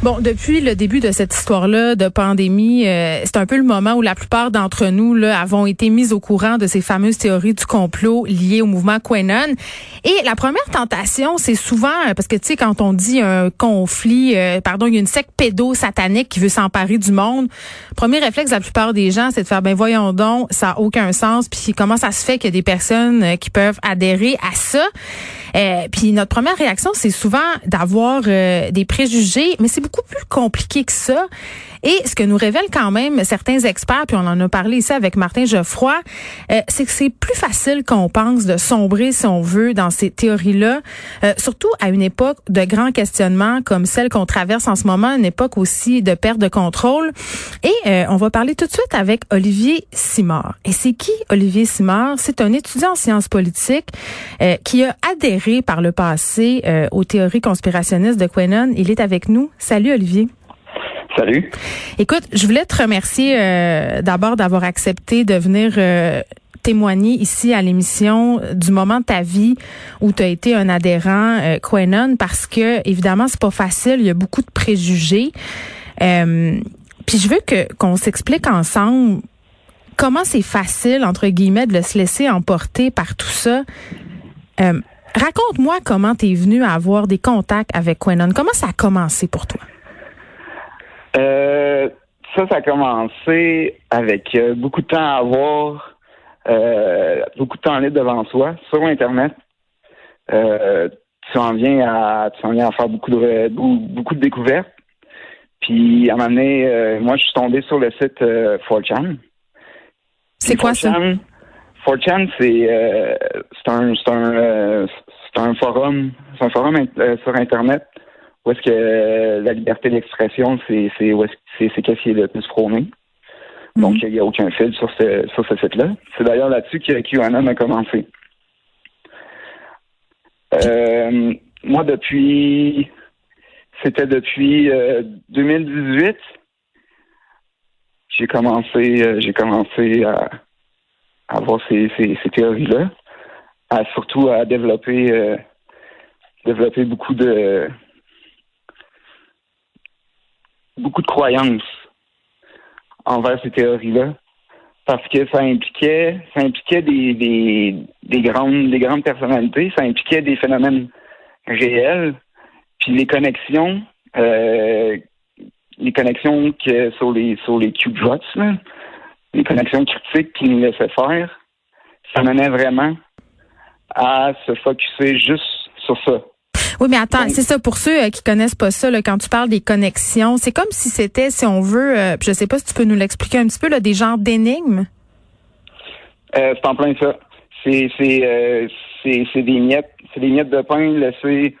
Bon, depuis le début de cette histoire-là de pandémie, euh, c'est un peu le moment où la plupart d'entre nous là, avons été mis au courant de ces fameuses théories du complot liées au mouvement QAnon. Et la première tentation, c'est souvent, euh, parce que tu sais, quand on dit un conflit, euh, pardon, il y a une secte pédo-satanique qui veut s'emparer du monde, premier réflexe de la plupart des gens, c'est de faire, ben voyons donc, ça a aucun sens, puis comment ça se fait qu'il y a des personnes qui peuvent adhérer à ça? puis notre première réaction, c'est souvent d'avoir des préjugés, mais c'est beaucoup plus compliqué que ça. Et ce que nous révèlent quand même certains experts, puis on en a parlé ici avec Martin Geoffroy, euh, c'est que c'est plus facile qu'on pense de sombrer, si on veut, dans ces théories-là, euh, surtout à une époque de grands questionnements comme celle qu'on traverse en ce moment, une époque aussi de perte de contrôle. Et euh, on va parler tout de suite avec Olivier Simard. Et c'est qui Olivier Simard? C'est un étudiant en sciences politiques qui a adhéré par le passé aux théories conspirationnistes de Quenon. Il est avec nous. Salut Olivier. Salut. Écoute, je voulais te remercier euh, d'abord d'avoir accepté de venir euh, témoigner ici à l'émission du moment de ta vie où tu as été un adhérent euh, Quenon parce que évidemment c'est pas facile, il y a beaucoup de préjugés. Euh, puis je veux que qu'on s'explique ensemble comment c'est facile entre guillemets de se laisser emporter par tout ça. Raconte-moi comment tu es venu à avoir des contacts avec Quenon. Comment ça a commencé pour toi? Euh, ça, ça a commencé avec euh, beaucoup de temps à avoir, euh, beaucoup de temps libre devant soi sur Internet. tu en viens à, tu en viens à faire beaucoup de beaucoup de découvertes. Puis à un moment donné, moi, je suis tombé sur le site 4chan. C'est quoi ça? 4chan, c'est un c'est un c'est un forum, c'est un forum sur Internet où est-ce que la liberté d'expression, c'est c'est c'est qu'est-ce qui est le plus prôné. Mhm. Donc, il n'y a aucun fil sur ce, sur ce site-là. C'est d'ailleurs là-dessus que QAnon a commencé. Euh, moi, depuis, c'était depuis 2018, euh, j'ai commencé, euh, j'ai commencé à, avoir ces, ces, théories-là, à surtout à développer, développer beaucoup de, beaucoup de croyances envers ces théories-là parce que ça impliquait ça impliquait des, des, des grandes des grandes personnalités, ça impliquait des phénomènes réels, puis les connexions euh, les connexions que sur les sur les cube les connexions critiques qu'ils nous laissaient faire, ça menait vraiment à se focuser juste sur ça. Oui, mais attends, c'est ça pour ceux euh, qui connaissent pas ça. Là, quand tu parles des connexions, c'est comme si c'était, si on veut, euh, je sais pas si tu peux nous l'expliquer un petit peu, là, des genres d'énigmes. Euh, c'est en plein ça. C'est c'est euh, c'est des miettes, c'est des miettes de pain laissées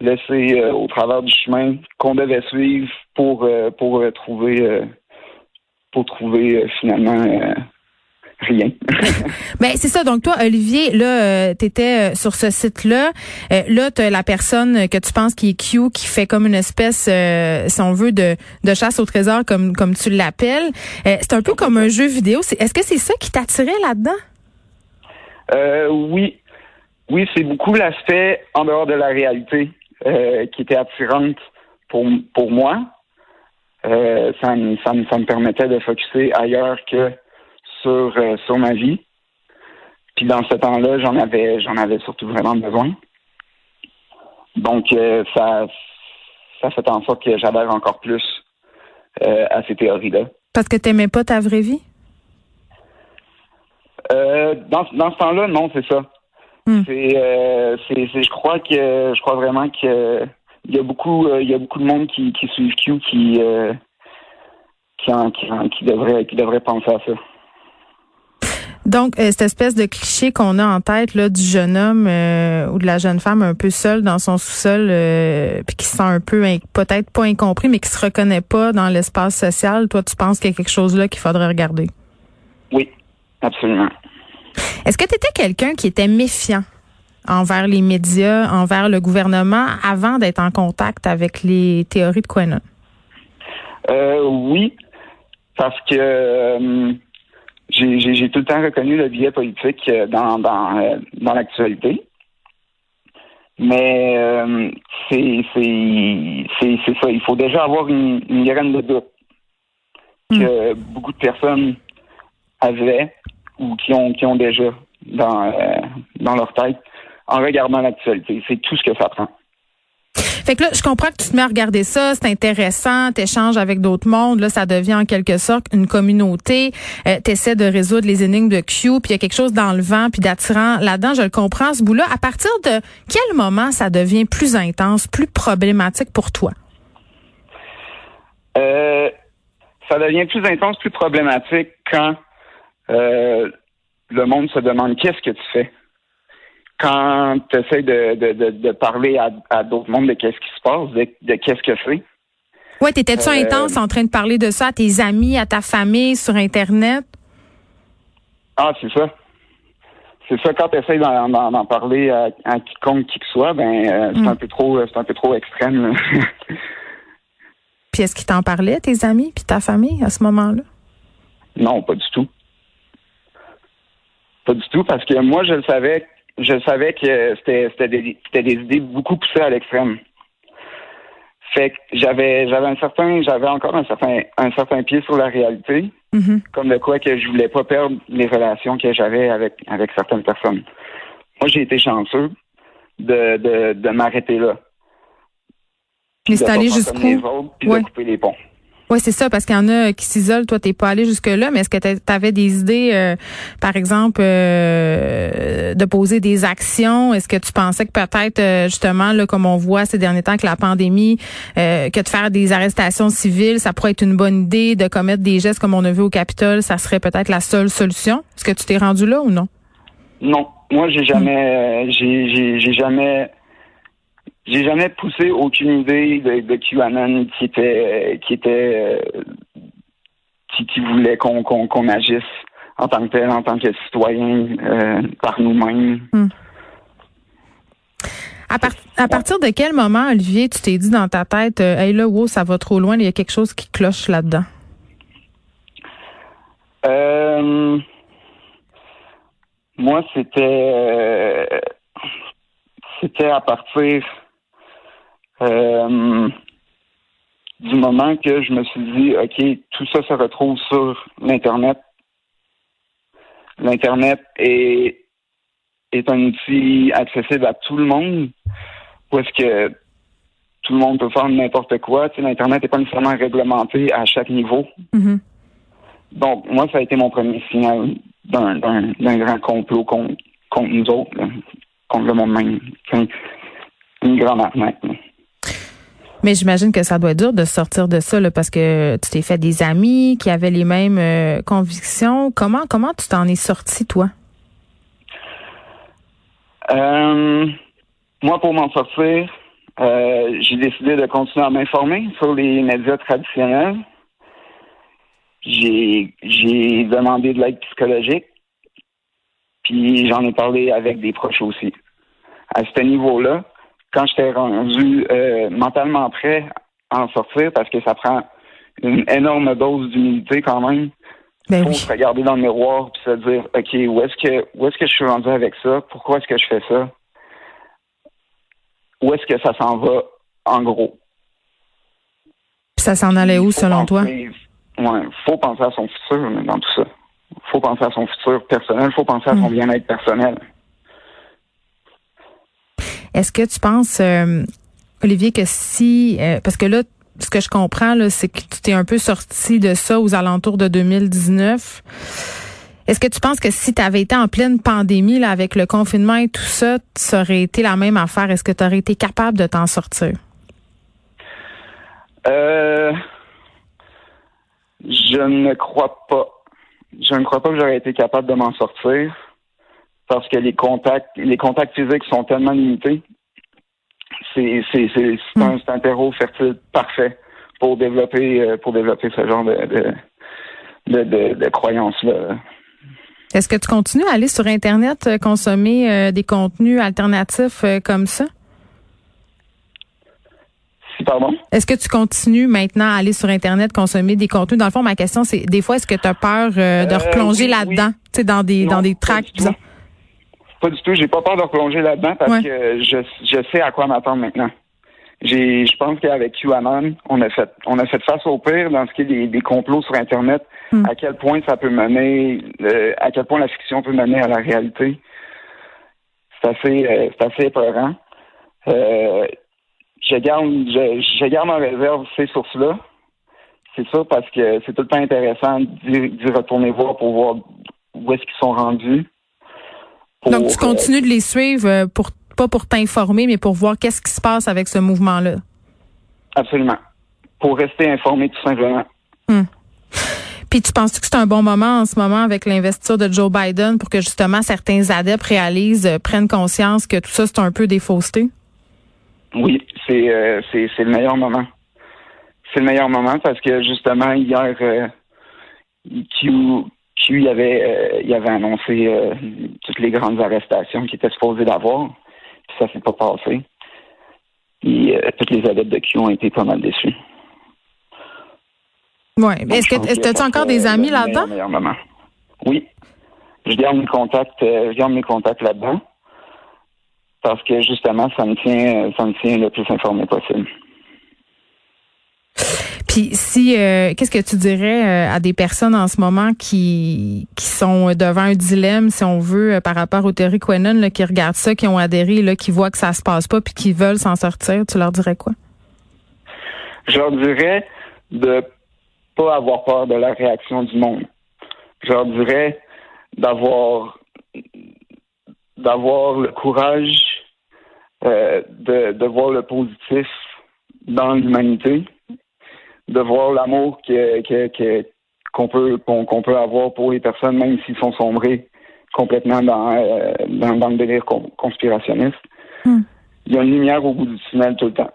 laissées au travers du chemin qu'on devait suivre pour pour trouver pour trouver finalement rien. ben c'est ça. Donc toi, Olivier, là, euh, tu étais euh, sur ce site-là. Euh, là, tu la personne que tu penses qui est Q, qui fait comme une espèce, si on veut, de, de chasse au trésor, comme comme tu l'appelles. c'est un peu comme un jeu vidéo. Est-ce que c'est ça qui t'attirait là-dedans? oui. Oui, c'est beaucoup l'aspect en dehors de la réalité qui était attirante pour, pour moi. ça, me, ça, me, ça me permettait de focuser ailleurs que sur, euh, sur ma vie. Puis dans ce temps-là, j'en avais j'en avais surtout vraiment besoin. Donc euh, ça ça fait en sorte que j'adhère encore plus euh, à ces théories-là. Parce que tu n'aimais pas ta vraie vie? dans, dans ce temps-là, non, c'est ça. Hmm. C'est, je crois que je crois vraiment que il y a beaucoup il y a beaucoup de monde qui, qui suivent Q qui qui, qui, qui devrait qui devrait penser à ça. Donc, euh, cette espèce de cliché qu'on a en tête là du jeune homme euh, ou de la jeune femme un peu seule dans son sous-sol, euh, puis qui se sent un peu peut-être pas incompris, mais qui se reconnaît pas dans l'espace social. Toi, tu penses qu'il y a quelque chose là qu'il faudrait regarder? Oui, absolument. Est-ce que tu étais quelqu'un qui était méfiant envers les médias, envers le gouvernement, avant d'être en contact avec les théories de Quenon? oui, Parce que euh, j'ai tout le temps reconnu le biais politique euh, dans, dans, euh, dans l'actualité. Mais euh, c'est ça. Il faut déjà avoir une, une graine de doute que beaucoup de personnes avaient ou qui ont qui ont déjà dans euh, dans leur tête en regardant l'actualité. C'est tout ce que ça prend. Fait que là, je comprends que tu te mets à regarder ça, c'est intéressant, t'échanges avec d'autres mondes, là, ça devient en quelque sorte une communauté. Euh, T'essaies de résoudre les énigmes de Q, puis il y a quelque chose d'enlevant puis d'attirant là-dedans. Je le comprends, ce bout-là. À partir de quel moment ça devient plus intense, plus problématique pour toi? Euh, ça devient plus intense, plus problématique quand euh, le monde se demande qu'est-ce que tu fais. Quand tu essaies de, de, de, de parler à, à d'autres mondes de qu'est-ce qui se passe, de, de qu'est-ce que c'est. Ouais, t'étais-tu Euh, intense en train de parler de ça à tes amis, à ta famille, sur Internet? Ah, c'est ça. C'est ça, quand tu essaies d'en, parler à, à quiconque qui que soit, ben euh, c'est Mm. un peu trop c'est un peu trop extrême. Puis est-ce qu'ils t'en parlaient, tes amis, puis ta famille, à ce moment-là? Non, pas du tout. Pas du tout, parce que moi, je le savais, je savais que c'était, c'était, des, des idées beaucoup poussées à l'extrême. Fait que j'avais, j'avais un certain, j'avais encore un certain, un certain pied sur la réalité, Mhm. comme de quoi que je voulais pas perdre les relations que j'avais avec, avec certaines personnes. Moi, j'ai été chanceux de, de, de m'arrêter là. Puis de c'est pas jusqu'où? puis Ouais. de couper les ponts. Oui, c'est ça, parce qu'il y en a qui s'isolent. Toi, t'es pas allé jusque-là, mais est-ce que tu avais des idées, euh, par exemple, euh, de poser des actions? Est-ce que tu pensais que peut-être, euh, justement, là, comme on voit ces derniers temps avec la pandémie, euh, que de faire des arrestations civiles, ça pourrait être une bonne idée, de commettre des gestes comme on a vu au Capitole, ça serait peut-être la seule solution? Est-ce que tu t'es rendu là ou non? Non, moi j'ai jamais, euh, j'ai, j'ai, j'ai jamais, j'ai jamais poussé aucune idée de, de QAnon qui était, qui était, euh, qui, qui voulait qu'on, agisse en tant que tel, en tant que citoyen euh, par nous-mêmes. À, par- à partir de quel moment, Olivier, tu t'es dit dans ta tête, euh, hey là, wow, ça va trop loin, il y a quelque chose qui cloche là-dedans? Euh, moi, c'était, c'était à partir euh, du moment que je me suis dit, ok, tout ça se retrouve sur l'internet. L'internet est est un outil accessible à tout le monde, est-ce que tout le monde peut faire n'importe quoi. Tu sais, l'internet n'est pas nécessairement réglementé à chaque niveau. Mhm. Donc, moi, ça a été mon premier signal d'un, grand complot contre, contre nous autres, là, contre le monde même. Une grande arnaque. là. Mais j'imagine que ça doit être dur de sortir de ça parce que tu t'es fait des amis qui avaient les mêmes euh, convictions. Comment comment tu t'en es sorti toi? Euh, moi, pour m'en sortir, euh, j'ai décidé de continuer à m'informer sur les médias traditionnels. J'ai demandé de l'aide psychologique, puis j'en ai parlé avec des proches aussi. À ce niveau-là, quand j'étais rendu euh, mentalement prêt à en sortir, parce que ça prend une énorme dose d'humilité quand même, Ben faut oui. se regarder dans le miroir puis se dire ok où est-ce que où est-ce que je suis rendu avec ça? Pourquoi est-ce que je fais ça? Où est-ce que ça s'en va en gros? Ça s'en allait où Il selon toi? Penser- ouais faut penser à son futur dans tout ça. Faut penser à son futur personnel faut penser à son Mm. bien-être personnel Est-ce que tu penses euh, Olivier que si euh, parce que là ce que je comprends c'est que tu t'es un peu sorti de ça aux alentours de 2019. Est-ce que tu penses que si tu avais été en pleine pandémie là avec le confinement et tout ça, ça aurait été la même affaire? Est-ce que tu aurais été capable de t'en sortir? Euh, je ne crois pas. Je ne crois pas que j'aurais été capable de m'en sortir parce que les contacts, les contacts physiques sont tellement limités. C'est un, c'est un terreau fertile parfait pour développer euh, pour développer ce genre de de de, de, de croyances là. Est-ce que tu continues à aller sur Internet euh, consommer euh, des contenus alternatifs euh, comme ça? Si, pardon? Est-ce que tu continues maintenant à aller sur Internet, consommer des contenus? Dans le fond, ma question, c'est des fois, est-ce que tu as peur euh, de replonger oui, là-dedans, tu sais, dans des, Non, dans des pas tracks? du disons? tout. Pas du tout. J'ai pas peur de replonger là-dedans parce Ouais. que je, je sais à quoi m'attendre maintenant. J'ai, je pense qu'avec QAnon, on a fait, on a fait face au pire dans ce qui est des, des complots sur Internet. Hmm. À quel point ça peut mener, euh, à quel point la fiction peut mener à la réalité. C'est assez, euh, c'est assez épeurant. Euh, je garde, je, je garde en réserve ces sources-là. C'est ça parce que c'est tout le temps intéressant d'y, d'y retourner voir pour voir où est-ce qu'ils sont rendus. Pour, Donc, tu euh, continues de les suivre euh, pour pas pour t'informer, mais pour voir qu'est-ce qui se passe avec ce mouvement-là. Absolument. Pour rester informé, tout simplement. Puis tu penses que c'est un bon moment en ce moment avec l'investiture de Joe Biden pour que justement certains adeptes réalisent, euh, prennent conscience que tout ça, c'est un peu des faussetés? Oui, c'est euh, c'est c'est le meilleur moment. C'est le meilleur moment parce que justement hier, euh, Q, Q il avait euh, il avait annoncé euh, toutes les grandes arrestations qu'il était supposé d'avoir, puis ça s'est pas passé. Et euh, tous les adeptes de Q ont été pas mal déçus. Oui. Est-ce que tu as encore des amis là-dedans? Oui. Je garde mes contacts, je garde mes contacts là-dedans. Parce que justement, ça me tient ça me tient le plus informé possible. Si euh, qu'est-ce que tu dirais euh, à des personnes en ce moment qui qui sont devant un dilemme, si on veut, euh, par rapport aux théories Quenon, qui regardent ça, qui ont adhéré, là, qui voient que ça se passe pas, puis qui veulent s'en sortir, tu leur dirais quoi? Je leur dirais de pas avoir peur de la réaction du monde. Je leur dirais d'avoir d'avoir le courage de voir le positif dans l'humanité, de voir l'amour que, que, que- qu'on peut qu'on, qu'on peut avoir pour les personnes, même s'ils sont sombrés complètement dans, euh, dans, dans le délire con- conspirationniste. Hmm. Il y a une lumière au bout du tunnel tout le temps.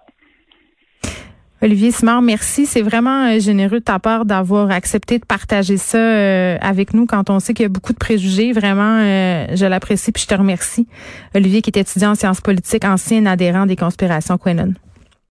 Olivier Simard, merci. C'est vraiment euh, généreux de ta part d'avoir accepté de partager ça euh, avec nous quand on sait qu'il y a beaucoup de préjugés. Vraiment, euh, je l'apprécie puis je te remercie. Olivier qui est étudiant en sciences politiques, ancien adhérent des conspirations Quenon.